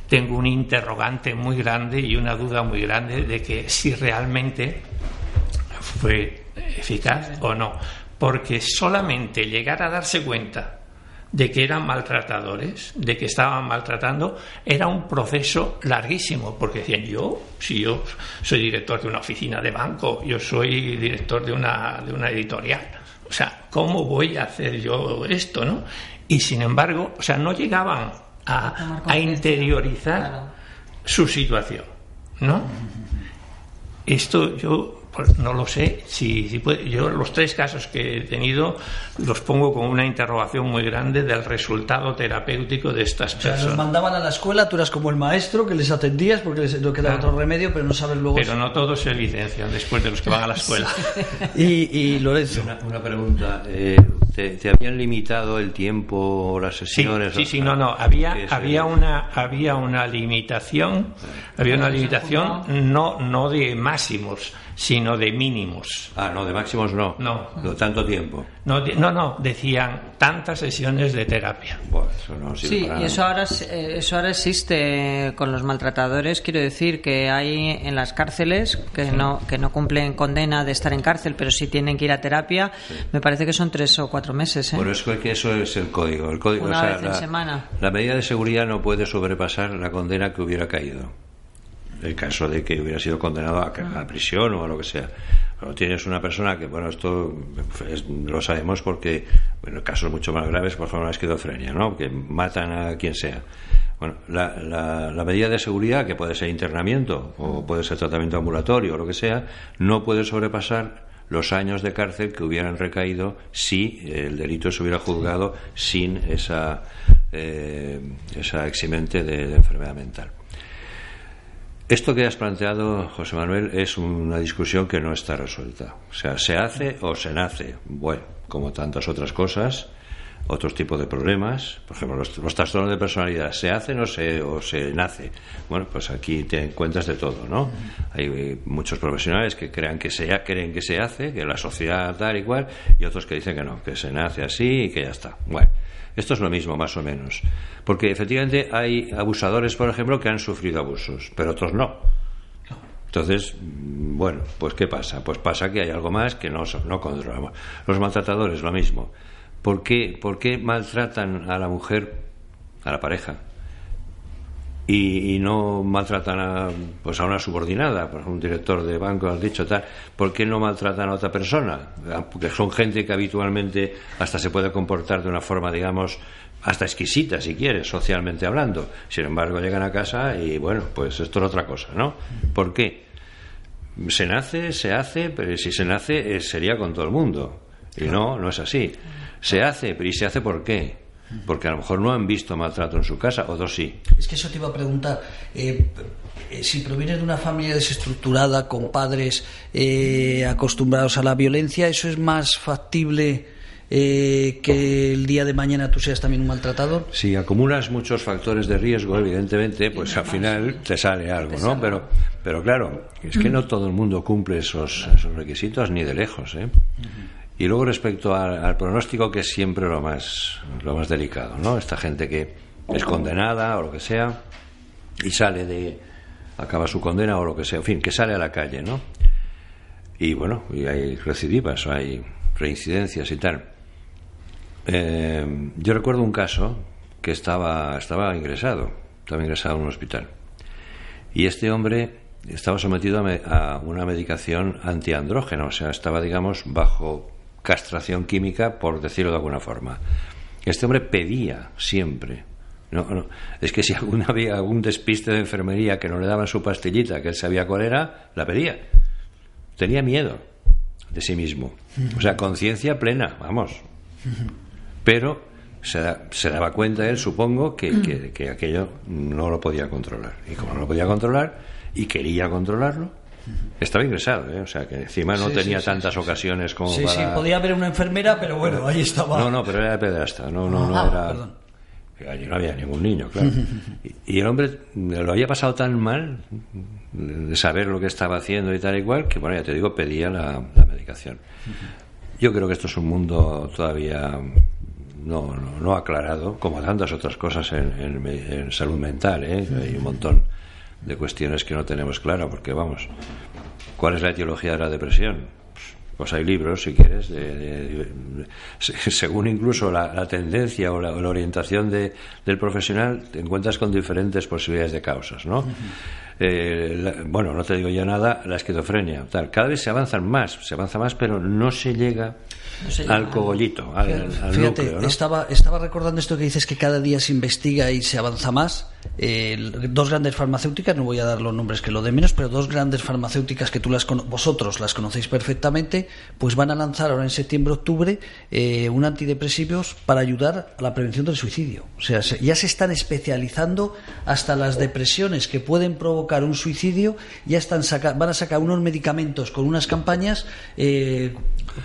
tengo un interrogante muy grande y una duda muy grande de que si realmente fue eficaz o no. Porque solamente llegar a darse cuenta de que eran maltratadores, de que estaban maltratando, era un proceso larguísimo, porque decían, yo, si yo soy director de una oficina de banco, yo soy director de una, de una editorial, o sea, ¿cómo voy a hacer yo esto, no? Y sin embargo, o sea, no llegaban a, interiorizar su situación, ¿no? Esto yo pues no lo sé. Si, si yo los tres casos que he tenido los pongo con una interrogación muy grande del resultado terapéutico de estas o sea, personas. Los mandaban a la escuela, tú eras como el maestro que les atendías porque les no quedaba otro remedio, pero no sabes luego. Pero no todos se licencian después de los que van a la escuela. <laughs> y, y Lorenzo. Una, pregunta. Eh, ¿te, habían limitado el tiempo o las sesiones? Sí, sí, no, no. Había, había, una, había una limitación, había una limitación no, no de máximos sino de mínimos. Ah, no, de máximos no. No. No tanto tiempo. No, no, no, decían tantas sesiones de terapia. Bueno, eso no sí, y eso ahora, eh, eso ahora existe con los maltratadores. Quiero decir que hay en las cárceles que no, que no cumplen condena de estar en cárcel, pero sí tienen que ir a terapia. Me parece que son tres o cuatro meses. ¿eh? Bueno, es que eso es el código. El código Una o vez en la, semana. La medida de seguridad no puede sobrepasar la condena que hubiera caído el caso de que hubiera sido condenado a, a prisión o a lo que sea. Pero tienes una persona que, bueno, esto lo sabemos porque, bueno, casos mucho más graves, por ejemplo, la esquizofrenia, ¿no? Que matan a quien sea. Bueno, la, la, medida de seguridad, que puede ser internamiento o puede ser tratamiento ambulatorio o lo que sea, no puede sobrepasar los años de cárcel que hubieran recaído si el delito se hubiera juzgado sin esa, eh, esa eximente de enfermedad mental. Esto que has planteado, José Manuel, es una discusión que no está resuelta. O sea, se hace o se nace. Bueno, como tantas otras cosas, otros tipos de problemas, por ejemplo, los, trastornos de personalidad, ¿se hacen o se, o se nace? Bueno, pues aquí te encuentras de todo, ¿no? Hay muchos profesionales que crean que se, creen que se hace, que la sociedad tal y cual, y otros que dicen que no, que se nace así y que ya está. Bueno. Esto es lo mismo, más o menos. Porque efectivamente hay abusadores, por ejemplo, que han sufrido abusos, pero otros no. Entonces, bueno, pues ¿qué pasa? Pues pasa que hay algo más que no, no controlamos. Los maltratadores, lo mismo. ¿Por qué, ¿Por qué maltratan a la mujer, a la pareja? Y, no maltratan a, pues a una subordinada, por un director de banco, has dicho tal, ¿por qué no maltratan a otra persona? Ah, porque son gente que habitualmente hasta se puede comportar de una forma, digamos, hasta exquisita, si quieres, socialmente hablando. Sin embargo, llegan a casa y, bueno, pues esto es otra cosa, ¿no? ¿Por qué? Se nace, se hace, pero si se nace eh, sería con todo el mundo. Y no, no es así. Se hace, pero ¿y se hace por qué? Porque a lo mejor no han visto maltrato en su casa, o dos sí. Es que eso te iba a preguntar. Eh, eh, si proviene de una familia desestructurada, con padres eh, acostumbrados a la violencia, ¿eso es más factible que el día de mañana tú seas también un maltratador? Si acumulas muchos factores de riesgo, evidentemente, pues al final te sale algo, ¿no? Pero, pero claro, es que no todo el mundo cumple esos, esos requisitos ni de lejos, ¿eh? Y luego respecto al, pronóstico, que es siempre lo más, lo más delicado, ¿no? Esta gente que, es condenada o lo que sea y sale de acaba su condena o lo que sea, en fin, que sale a la calle, ¿no? Y bueno, y hay recidivas, hay reincidencias y tal. Eh, yo recuerdo un caso que estaba, estaba ingresado, estaba ingresado en un hospital. Y este hombre estaba sometido a, a una medicación antiandrógena, o sea, estaba, digamos, bajo castración química, por decirlo de alguna forma. Este hombre pedía siempre. No, no. Es que si alguna había algún despiste de enfermería que no le daban su pastillita, que él sabía cuál era, la pedía. Tenía miedo de sí mismo. O sea, conciencia plena, vamos. Pero se, se daba cuenta él, supongo, que, que- que aquello no lo podía controlar. Y como no lo podía controlar y quería controlarlo, estaba ingresado, ¿eh? O sea, que encima no Sí, tenía sí, tantas sí, ocasiones como Sí, sí, podía haber una enfermera, pero bueno, ahí estaba. No, no, pero era de pederasta, no, no, no Ah, era. perdón. Allí no había ningún niño, claro. <laughs> Y, y el hombre lo había pasado tan mal de saber lo que estaba haciendo y tal y cual, que bueno, ya te digo, pedía la, la medicación. Yo creo que esto es un mundo todavía no, no, no aclarado, como tantas otras cosas en, en en salud mental, ¿eh? Hay un montón de cuestiones que no tenemos claro, porque vamos, ¿cuál es la etiología de la depresión? Pues hay libros, si quieres, de, de- de- se- <laughs> según incluso la, la tendencia o la, o la orientación de- del profesional, te encuentras con diferentes posibilidades de causas, ¿no? Eh, la- bueno, no te digo ya nada, la esquizofrenia, tal. Cada vez se avanzan más, se avanza más, pero no se llega No al cogollito, al, al Fíjate, núcleo, ¿no? estaba, estaba recordando esto que dices que cada día se investiga y se avanza más. Eh, dos grandes farmacéuticas, no voy a dar los nombres que lo de menos, pero dos grandes farmacéuticas que tú las vosotros las conocéis perfectamente, pues van a lanzar ahora en septiembre-octubre eh, un antidepresivos para ayudar a la prevención del suicidio. O sea, se- ya se están especializando hasta las depresiones que pueden provocar un suicidio, ya están saca- van a sacar unos medicamentos con unas campañas eh,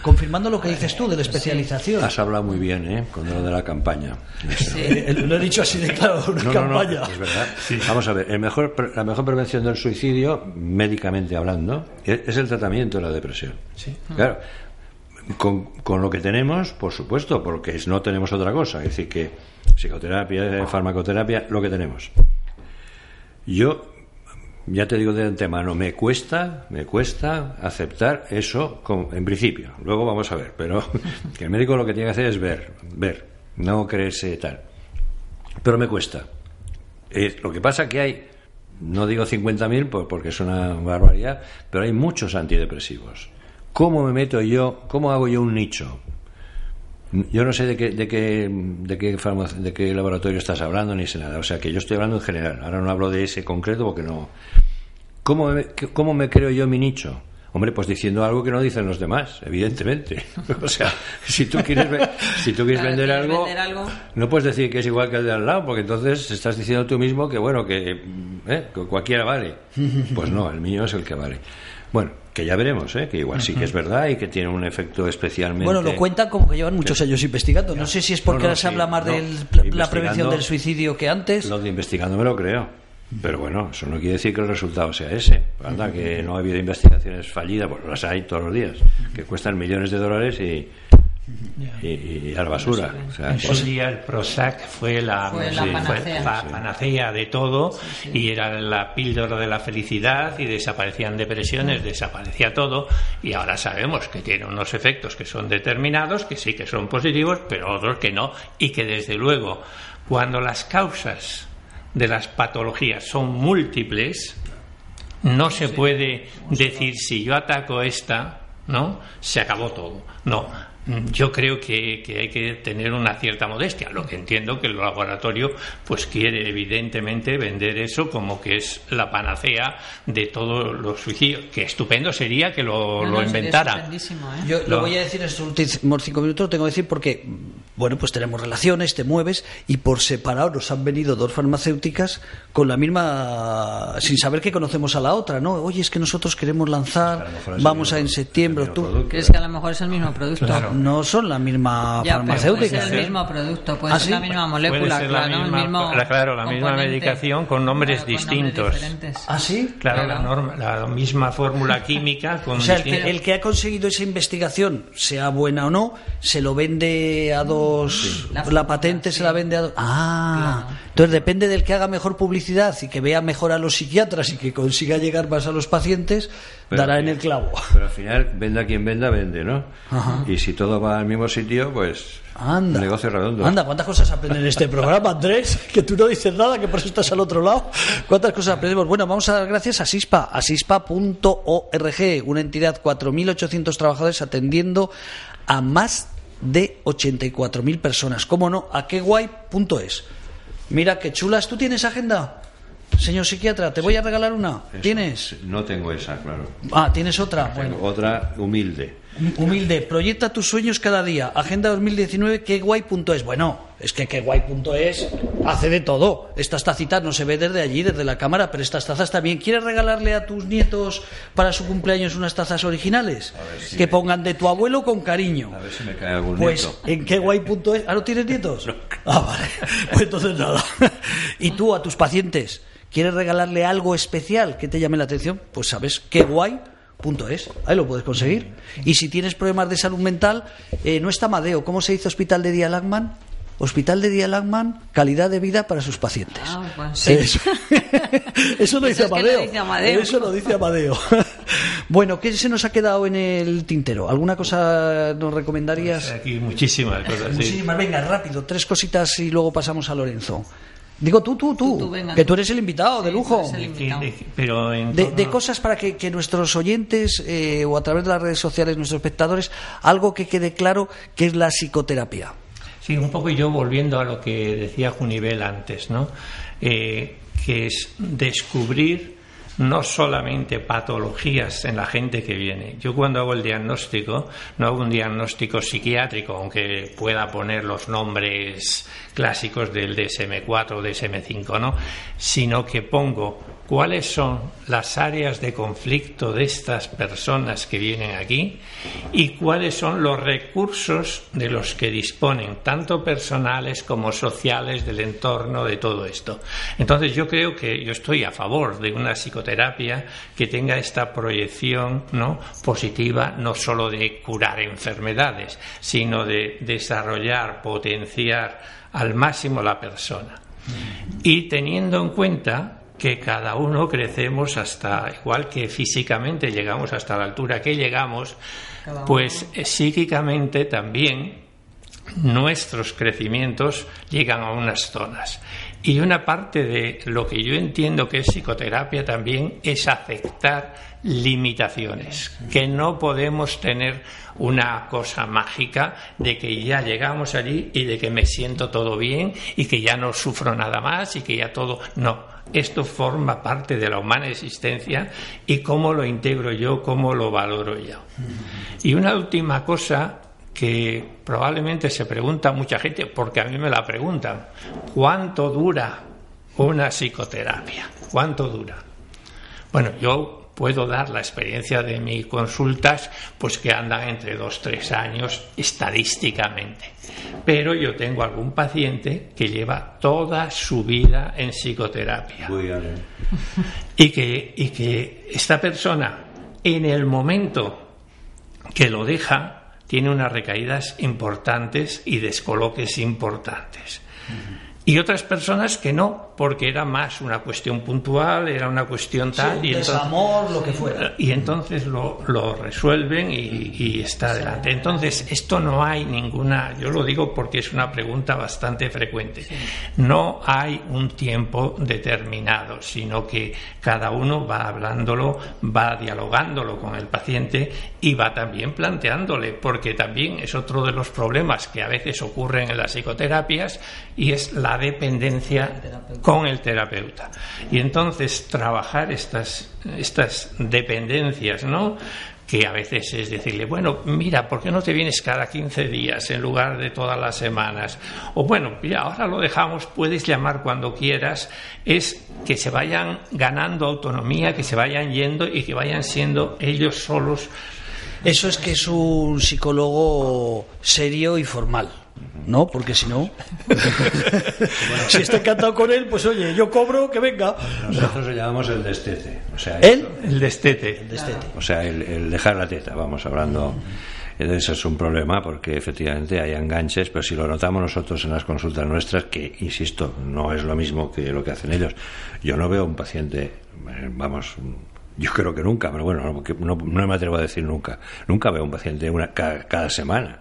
confirmando lo que dices tú de la especialización. Has hablado muy bien, ¿eh? Con lo de la campaña. Eh, Lo he dicho así de claro, una No, no, no, campaña. es verdad. Vamos a ver, el mejor, pre- la mejor prevención del suicidio, médicamente hablando, es, es el tratamiento de la depresión. Claro, con, con lo que tenemos, por supuesto, porque es- no tenemos otra cosa. Es decir, que psicoterapia, farmacoterapia, lo que tenemos. Yo, ya te digo de antemano, me cuesta, me cuesta aceptar eso en principio. Luego vamos a ver, pero <laughs> que el médico lo que tiene que hacer es ver, ver, no creerse tal. Pero me cuesta. Lo que pasa que hay, no digo 50.000 por- porque es una barbaridad, pero hay muchos antidepresivos. ¿Cómo me meto yo, cómo hago yo un nicho? Yo no sé de qué, de qué, de qué, de qué laboratorio estás hablando ni sé nada. O sea que yo estoy hablando en general. Ahora no hablo de ese concreto porque no. ¿Cómo me, cómo me creo yo mi nicho? Hombre, pues diciendo algo que no dicen los demás, evidentemente. <laughs> O sea, si tú quieres, ve- si tú quieres Claro, vender, quieres algo, vender algo. no puedes decir que es igual que el de al lado, porque entonces estás diciendo tú mismo que, bueno, que, eh, que cualquiera vale. Pues no, el mío es el que vale. Bueno, que ya veremos, ¿eh? que igual sí que es verdad y que tiene un efecto especialmente. Bueno, lo cuentan como que llevan muchos años investigando. No sé si es porque No, no, ahora se sí, habla más no. de la prevención del suicidio que antes. Lo de investigando me lo creo. Pero bueno, eso no quiere decir que el resultado sea ese. Anda, que no ha habido investigaciones fallidas, pues las hay todos los días, que cuestan millones de dólares y, y, y a la basura. O sea, En que- su día el Prozac fue la, Fue la sí, panacea. la panacea de todo y era la píldora de la felicidad y desaparecían depresiones, desaparecía todo y ahora sabemos que tiene unos efectos que son determinados, que sí que son positivos, pero otros que no y que desde luego cuando las causas de las patologías son múltiples, no se puede decir si yo ataco esta, ¿no? Se acabó todo. No. Yo creo que, que hay que tener una cierta modestia. Lo que entiendo que el laboratorio pues quiere evidentemente vender eso como que es la panacea de todos los suicidios. Que estupendo sería que lo, No, lo no, sería inventara. ¿eh? Yo lo voy a decir en estos últimos cinco minutos, lo tengo que decir porque, bueno, pues tenemos relaciones, te mueves y por separado nos han venido dos farmacéuticas con la misma, sin saber que conocemos a la otra, ¿no? Oye, es que nosotros queremos lanzar, A vamos a en septiembre, octubre. producto. ¿Crees que a lo mejor es el mismo producto? Claro. No son la misma Ya, pero puede farmacéutica. ser el mismo producto, puede ¿Ah, ser sí? la misma Puede molécula, ser la claro, misma- el mismo claro, la misma componente. medicación con nombres Claro, con nombres distintos. ¿Ah, sí? Claro, Claro. La, norma- la misma fórmula <laughs> química con O sea, el que, distintos- el que ha conseguido esa investigación, sea buena o no, se lo vende a dos La la, patente se la vende a... Ah, entonces depende del que haga mejor publicidad y que vea mejor a los psiquiatras y que consiga llegar más a los pacientes, Pero dará en el clavo. Pero al final, venda quien venda, vende, ¿no? Ajá. Y si todo va al mismo sitio, pues. Anda. Negocio redondo. Anda, ¿cuántas cosas aprenden en este programa, Andrés? <laughs> Que tú no dices nada, que por eso estás al otro lado. ¿Cuántas cosas aprendemos? Bueno, vamos a dar gracias a SISPA, a SISPA.org, una entidad 4.800 trabajadores atendiendo a más de 84.000 personas. ¿Cómo no? A queguay.es. Mira qué chulas. ¿Tú tienes agenda? Señor psiquiatra, te voy a regalar una. Eso. ¿Tienes? No tengo esa, claro. Ah, ¿tienes otra? Bueno. Tengo otra humilde. Humilde, proyecta tus sueños cada día. Agenda 2019, queguay.es. Bueno, es que queguay.es hace de todo. Estas tacitas no se ve desde allí, desde la cámara, pero estas tazas también. ¿Quieres regalarle a tus nietos para su cumpleaños unas tazas originales? si que me- pongan de tu abuelo con cariño. A ver si me cae algún Pues nieto. en queguay.es. ¿Ah, no tienes nietos? <laughs> Ah, vale. <laughs> Pues entonces nada. <laughs> ¿Y tú a tus pacientes quieres regalarle algo especial que te llame la atención? Pues sabes queguay.es. Ahí lo puedes conseguir. Y si tienes problemas de salud mental, eh, no está Amadeo. ¿Cómo se dice Hospital de Día Lagman? Hospital de Día Lagman, calidad de vida para sus pacientes. Ah, bueno, sí. <laughs> Eso, eso lo dice Eso es que Amadeo. lo <laughs> dice Amadeo. Eso lo dice Amadeo. bueno, ¿qué se nos ha quedado en el tintero? ¿Alguna cosa nos recomendarías? Aquí muchísimas cosas. sí. Muchísimas, venga, rápido, tres cositas y luego pasamos a Lorenzo. Digo tú, tú, tú, Tú, tú, venga, que tú. eres el invitado de lujo. invitado. de- pero en De, torno- de cosas para que, que nuestros oyentes eh, o a través de las redes sociales, nuestros espectadores, algo que quede claro que es la psicoterapia. Sí, un poco yo volviendo a lo que decía Junivel antes, ¿no? Eh, que es descubrir no solamente patologías en la gente que viene. Yo cuando hago el diagnóstico, no hago un diagnóstico psiquiátrico, aunque pueda poner los nombres clásicos del DSM4 o DSM5, ¿no? Sino que pongo cuáles son las áreas de conflicto de estas personas que vienen aquí y cuáles son los recursos de los que disponen, tanto personales como sociales, del entorno, de todo esto. Entonces yo creo que yo estoy a favor de una psicoterapia que tenga esta proyección ¿no? positiva, no solo de curar enfermedades, sino de desarrollar, potenciar al máximo la persona. Y teniendo en cuenta que cada uno crecemos hasta, igual que físicamente llegamos hasta la altura que llegamos, pues eh, psíquicamente también nuestros crecimientos llegan a unas zonas. Y una parte de lo que yo entiendo que es psicoterapia también es aceptar limitaciones, que no podemos tener una cosa mágica de que ya llegamos allí y de que me siento todo bien y que ya no sufro nada más y que ya todo... No, esto forma parte de la humana existencia y cómo lo integro yo, cómo lo valoro yo. Y una última cosa que probablemente se pregunta mucha gente, porque a mí me la preguntan, ¿cuánto dura una psicoterapia? ¿Cuánto dura? Bueno, yo puedo dar la experiencia de mis consultas, pues que andan entre dos, tres años estadísticamente. Pero yo tengo algún paciente que lleva toda su vida en psicoterapia ver. y que, y que esta persona en el momento que lo deja tiene unas recaídas importantes y descoloques importantes. Y otras personas que no, porque era más una cuestión puntual, era una cuestión tal. y entonces- lo que fuera. y entonces lo, lo resuelven y, y está adelante. Entonces, esto no hay ninguna, yo lo digo porque es una pregunta bastante frecuente, no hay un tiempo determinado, sino que cada uno va hablándolo, va dialogándolo con el paciente y va también planteándole, porque también es otro de los problemas que a veces ocurren en las psicoterapias y es la dependencia con el terapeuta. Y entonces trabajar estas, estas dependencias, ¿no? que a veces es decirle, bueno, mira, ¿por qué no te vienes cada 15 días en lugar de todas las semanas? O bueno, mira, ahora lo dejamos, puedes llamar cuando quieras, es que se vayan ganando autonomía, que se vayan yendo y que vayan siendo ellos solos. Eso es que es un psicólogo serio y formal. ¿No? Porque si no. <laughs> si está encantado con él, pues oye, yo cobro, que venga. Nosotros lo llamamos el destete. O sea, ¿Él? El destete. Destete. O sea, el, el dejar la teta, vamos hablando. Entonces es un problema porque efectivamente hay enganches, pero si lo notamos nosotros en las consultas nuestras, que insisto, no es lo mismo que lo que hacen ellos. Yo no veo un paciente, eh, vamos, yo creo que nunca, pero bueno, no, no, me atrevo a decir nunca. Nunca veo un paciente una, cada, semana,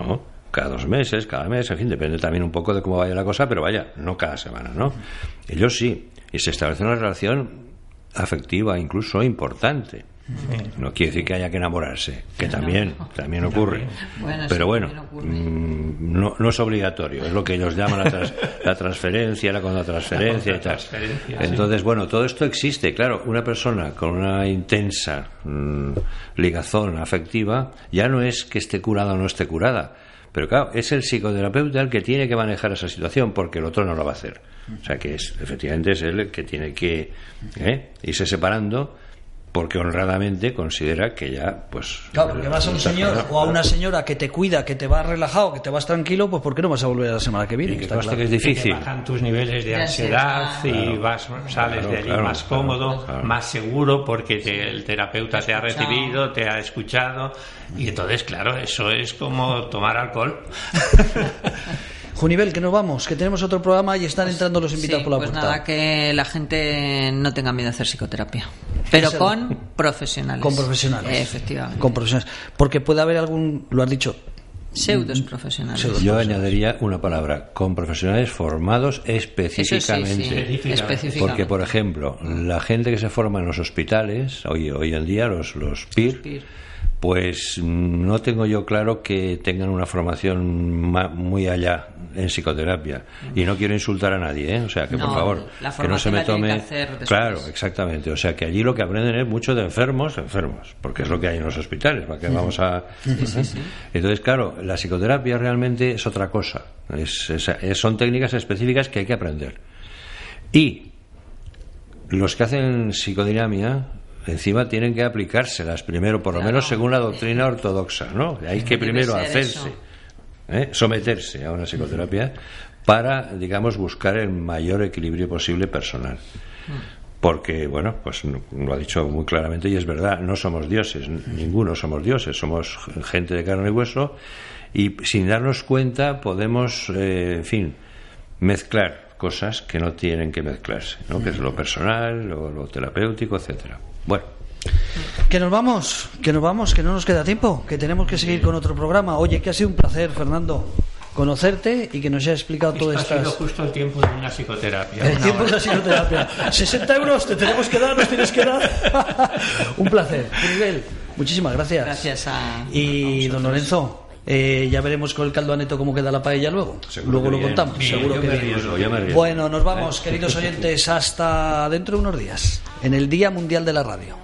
¿no? Cada dos meses, cada mes, en fin, depende también un poco de cómo vaya la cosa, pero vaya, no cada semana, ¿no? Ellos sí, y se establece una relación afectiva, incluso importante. No quiere decir que haya que enamorarse, que también, también ocurre. Pero bueno, mm, no, no, es obligatorio, es lo que ellos llaman la, transferencia, la contratransferencia y tal. Entonces, bueno, todo esto existe. Claro, una persona con una intensa mm, ligazón afectiva ya no es que esté curada o no esté curada. Pero claro, es el psicoterapeuta el que tiene que manejar esa situación porque el otro no lo va a hacer. O sea que es, efectivamente es él el que tiene que ¿eh? irse separando porque honradamente considera que ya, pues. Claro, porque vas a un señor o a una señora que te cuida, que te va relajado, que te vas tranquilo, pues ¿por qué no vas a volver la semana que viene? Y que que es difícil. bajan tus niveles de ansiedad y vas, sales de allí más cómodo, más seguro, porque el terapeuta te ha recibido, te ha escuchado, y entonces, claro, eso es como tomar alcohol. <laughs> Junivel, que nos vamos, que tenemos otro programa y están pues entrando los invitados por la pues puerta. nada, que la gente no tenga miedo a hacer psicoterapia. Pero con profesionales. Con profesionales. Efectivamente. Con profesionales. Porque puede haber algún, lo has dicho, Pseudos profesionales. Yo añadiría una palabra, con profesionales formados específicamente. Porque, por ejemplo, la gente que se forma en los hospitales, hoy, hoy en día, los, los PIR, pues no tengo yo claro que tengan una formación muy allá en psicoterapia. Y no quiero insultar a nadie, ¿eh? o sea que por favor que no se me tome claro, exactamente, o sea que allí lo que aprenden es mucho de enfermos, enfermos, porque es lo que hay en los hospitales, para que vamos a entonces claro, la psicoterapia realmente es otra cosa, son técnicas específicas que hay que aprender. Y los que hacen psicodinamia encima tienen que aplicárselas primero, por lo menos según la doctrina ortodoxa, ¿no? Hay que primero hacerse, ¿eh? someterse a una psicoterapia para, digamos, buscar el mayor equilibrio posible personal. Porque, bueno, pues lo ha dicho muy claramente y es verdad, no somos dioses, ninguno somos dioses, somos gente de carne y hueso y sin darnos cuenta podemos, eh, en fin, mezclar cosas que no tienen que mezclarse, ¿no? que es lo personal, lo, lo terapéutico, etcétera. Bueno. Que nos vamos, que nos vamos, que no nos queda tiempo, que tenemos que seguir con otro programa. Oye, que ha sido un placer, Fernando, conocerte y que nos haya explicado todo esto. Ha sido justo el tiempo de una psicoterapia. El tiempo de la psicoterapia. 60 euros te tenemos que dar, nos tienes que dar. <laughs> un placer. Miguel, muchísimas gracias. Gracias a. Y don Lorenzo. Eh, ya veremos con el caldo aneto cómo queda la paella luego. luego lo contamos. seguro que bien. Bueno, nos vamos, queridos oyentes, hasta dentro de unos días, en el Día Mundial de la Radio.